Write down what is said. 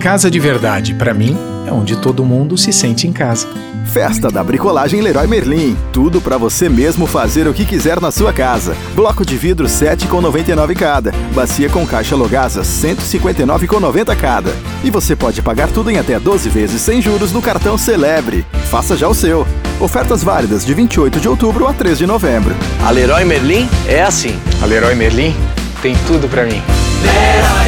Casa de verdade, para mim, é onde todo mundo se sente em casa. Festa da Bricolagem Leroy Merlin. Tudo para você mesmo fazer o que quiser na sua casa. Bloco de vidro 7,99 cada. Bacia com caixa Logasa 159,90 cada. E você pode pagar tudo em até 12 vezes sem juros no cartão Celebre. Faça já o seu. Ofertas válidas de 28 de outubro a 3 de novembro. A Leroy Merlin é assim. A Leroy Merlin tem tudo para mim. Leroy